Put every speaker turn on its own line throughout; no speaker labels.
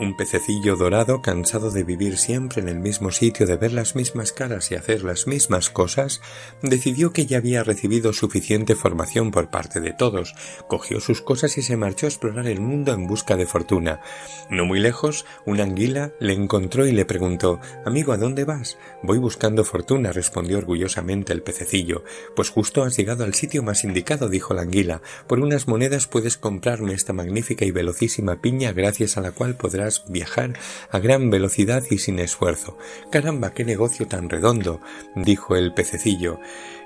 un pececillo dorado, cansado de vivir siempre en el mismo sitio, de ver las mismas caras y hacer las mismas cosas, decidió que ya había recibido suficiente formación por parte de todos, cogió sus cosas y se marchó a explorar el mundo en busca de fortuna. No muy lejos, una anguila le encontró y le preguntó Amigo, ¿a dónde vas? Voy buscando fortuna, respondió orgullosamente el pececillo. Pues justo has llegado al sitio más indicado, dijo la anguila. Por unas monedas puedes comprarme esta magnífica y velocísima piña gracias a la cual podrás viajar a gran velocidad y sin esfuerzo. Caramba, qué negocio tan redondo, dijo el pececillo.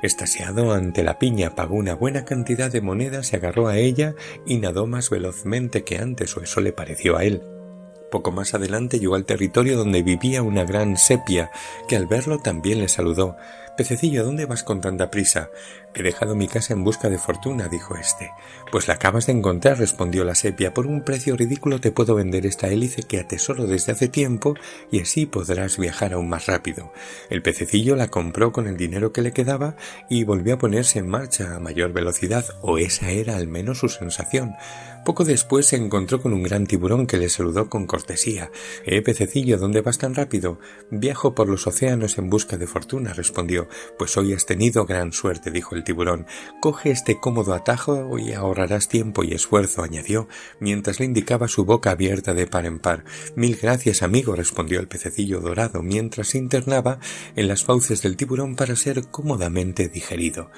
Estasiado ante la piña, pagó una buena cantidad de monedas, se agarró a ella y nadó más velozmente que antes, o eso le pareció a él. Poco más adelante llegó al territorio donde vivía una gran sepia, que al verlo también le saludó. Pececillo, ¿dónde vas con tanta prisa? He dejado mi casa en busca de fortuna, dijo éste. Pues la acabas de encontrar, respondió la sepia. Por un precio ridículo te puedo vender esta hélice que atesoro desde hace tiempo y así podrás viajar aún más rápido. El pececillo la compró con el dinero que le quedaba y volvió a ponerse en marcha a mayor velocidad, o esa era al menos su sensación. Poco después se encontró con un gran tiburón que le saludó con cortesía. Eh, pececillo, ¿dónde vas tan rápido? Viajo por los océanos en busca de fortuna, respondió. Pues hoy has tenido gran suerte, dijo el tiburón. Coge este cómodo atajo y ahorrarás tiempo y esfuerzo, añadió, mientras le indicaba su boca abierta de par en par. Mil gracias, amigo, respondió el pececillo dorado, mientras se internaba en las fauces del tiburón para ser cómodamente digerido.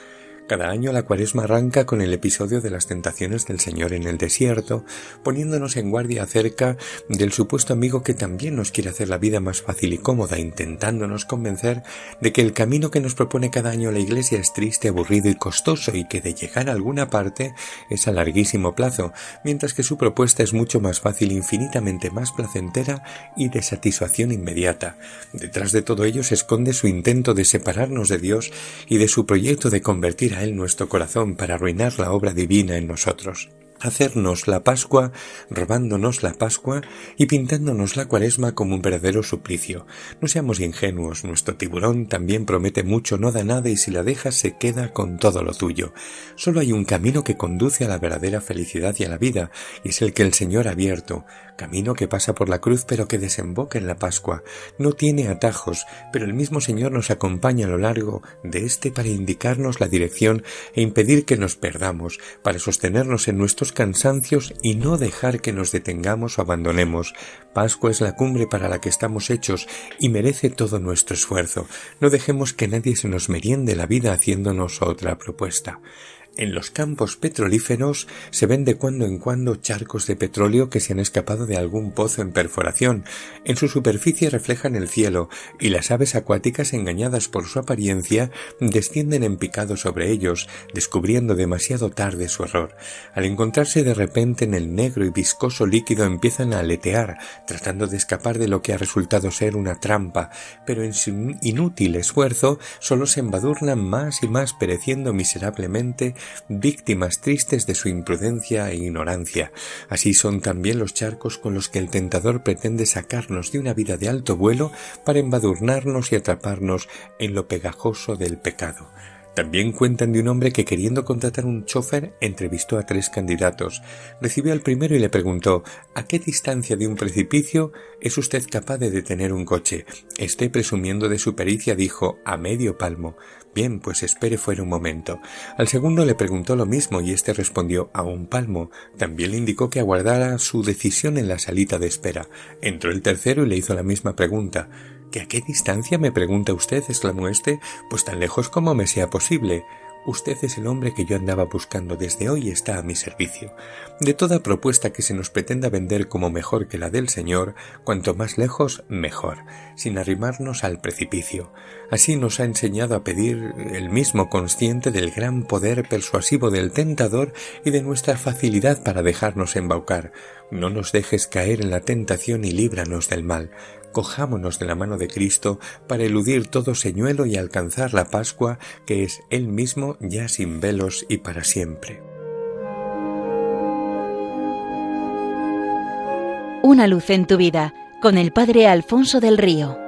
Cada año la cuaresma arranca con el episodio de las tentaciones del Señor en el desierto, poniéndonos en guardia acerca del supuesto amigo que también nos quiere hacer la vida más fácil y cómoda, intentándonos convencer de que el camino que nos propone cada año la Iglesia es triste, aburrido y costoso y que de llegar a alguna parte es a larguísimo plazo, mientras que su propuesta es mucho más fácil, infinitamente más placentera y de satisfacción inmediata. Detrás de todo ello se esconde su intento de separarnos de Dios y de su proyecto de convertir él nuestro corazón para arruinar la obra divina en nosotros hacernos la Pascua, robándonos la Pascua y pintándonos la Cuaresma como un verdadero suplicio. No seamos ingenuos, nuestro tiburón también promete mucho, no da nada y si la dejas se queda con todo lo tuyo. Solo hay un camino que conduce a la verdadera felicidad y a la vida, y es el que el Señor ha abierto, camino que pasa por la cruz pero que desemboca en la Pascua. No tiene atajos, pero el mismo Señor nos acompaña a lo largo de este para indicarnos la dirección e impedir que nos perdamos, para sostenernos en cansancios y no dejar que nos detengamos o abandonemos. Pascua es la cumbre para la que estamos hechos y merece todo nuestro esfuerzo. No dejemos que nadie se nos meriende la vida haciéndonos otra propuesta. En los campos petrolíferos se ven de cuando en cuando charcos de petróleo que se han escapado de algún pozo en perforación. En su superficie reflejan el cielo, y las aves acuáticas, engañadas por su apariencia, descienden en picado sobre ellos, descubriendo demasiado tarde su error. Al encontrarse de repente en el negro y viscoso líquido empiezan a aletear, tratando de escapar de lo que ha resultado ser una trampa, pero en su inútil esfuerzo solo se embadurnan más y más pereciendo miserablemente víctimas tristes de su imprudencia e ignorancia. Así son también los charcos con los que el tentador pretende sacarnos de una vida de alto vuelo para embadurnarnos y atraparnos en lo pegajoso del pecado. También cuentan de un hombre que queriendo contratar un chofer entrevistó a tres candidatos. Recibió al primero y le preguntó ¿A qué distancia de un precipicio es usted capaz de detener un coche? Este, presumiendo de su pericia, dijo a medio palmo. Bien, pues espere fuera un momento. Al segundo le preguntó lo mismo y éste respondió a un palmo. También le indicó que aguardara su decisión en la salita de espera. Entró el tercero y le hizo la misma pregunta. ¿Que a qué distancia me pregunta usted? exclamó éste. Pues tan lejos como me sea posible. Usted es el hombre que yo andaba buscando desde hoy está a mi servicio. De toda propuesta que se nos pretenda vender como mejor que la del Señor, cuanto más lejos, mejor, sin arrimarnos al precipicio. Así nos ha enseñado a pedir el mismo consciente del gran poder persuasivo del tentador y de nuestra facilidad para dejarnos embaucar. No nos dejes caer en la tentación y líbranos del mal cojámonos de la mano de Cristo para eludir todo señuelo y alcanzar la Pascua que es Él mismo ya sin velos y para siempre.
Una luz en tu vida con el Padre Alfonso del Río.